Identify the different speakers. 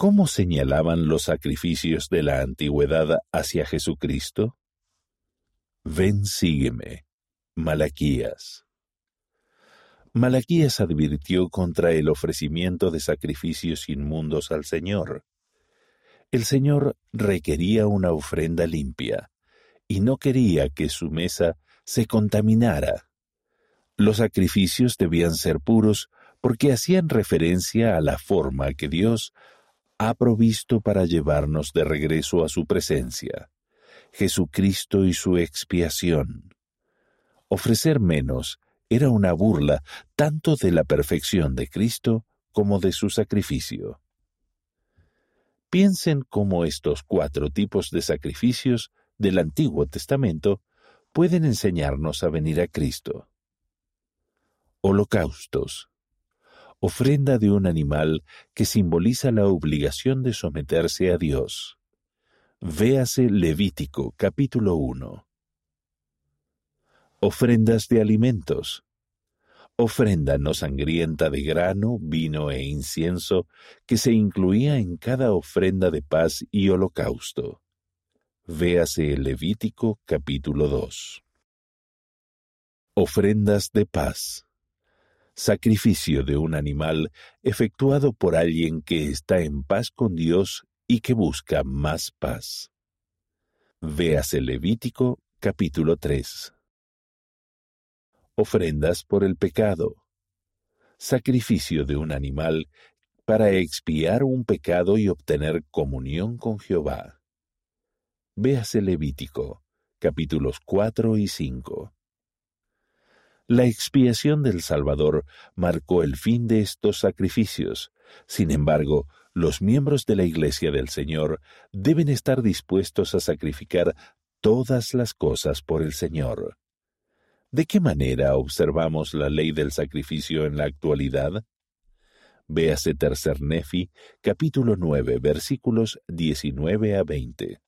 Speaker 1: ¿Cómo señalaban los sacrificios de la antigüedad hacia Jesucristo? Ven, sígueme. Malaquías. Malaquías advirtió contra el ofrecimiento de sacrificios inmundos al Señor. El Señor requería una ofrenda limpia y no quería que su mesa se contaminara. Los sacrificios debían ser puros porque hacían referencia a la forma que Dios ha provisto para llevarnos de regreso a su presencia, Jesucristo y su expiación. Ofrecer menos era una burla tanto de la perfección de Cristo como de su sacrificio. Piensen cómo estos cuatro tipos de sacrificios del Antiguo Testamento pueden enseñarnos a venir a Cristo. Holocaustos ofrenda de un animal que simboliza la obligación de someterse a Dios. Véase Levítico capítulo 1. Ofrendas de alimentos. Ofrenda no sangrienta de grano, vino e incienso que se incluía en cada ofrenda de paz y holocausto. Véase Levítico capítulo 2. Ofrendas de paz sacrificio de un animal efectuado por alguien que está en paz con Dios y que busca más paz. Véase Levítico capítulo 3. Ofrendas por el pecado. Sacrificio de un animal para expiar un pecado y obtener comunión con Jehová. Véase Levítico capítulos 4 y 5. La expiación del Salvador marcó el fin de estos sacrificios. Sin embargo, los miembros de la Iglesia del Señor deben estar dispuestos a sacrificar todas las cosas por el Señor. ¿De qué manera observamos la ley del sacrificio en la actualidad? Véase Tercer Nefi, capítulo 9, versículos 19 a 20.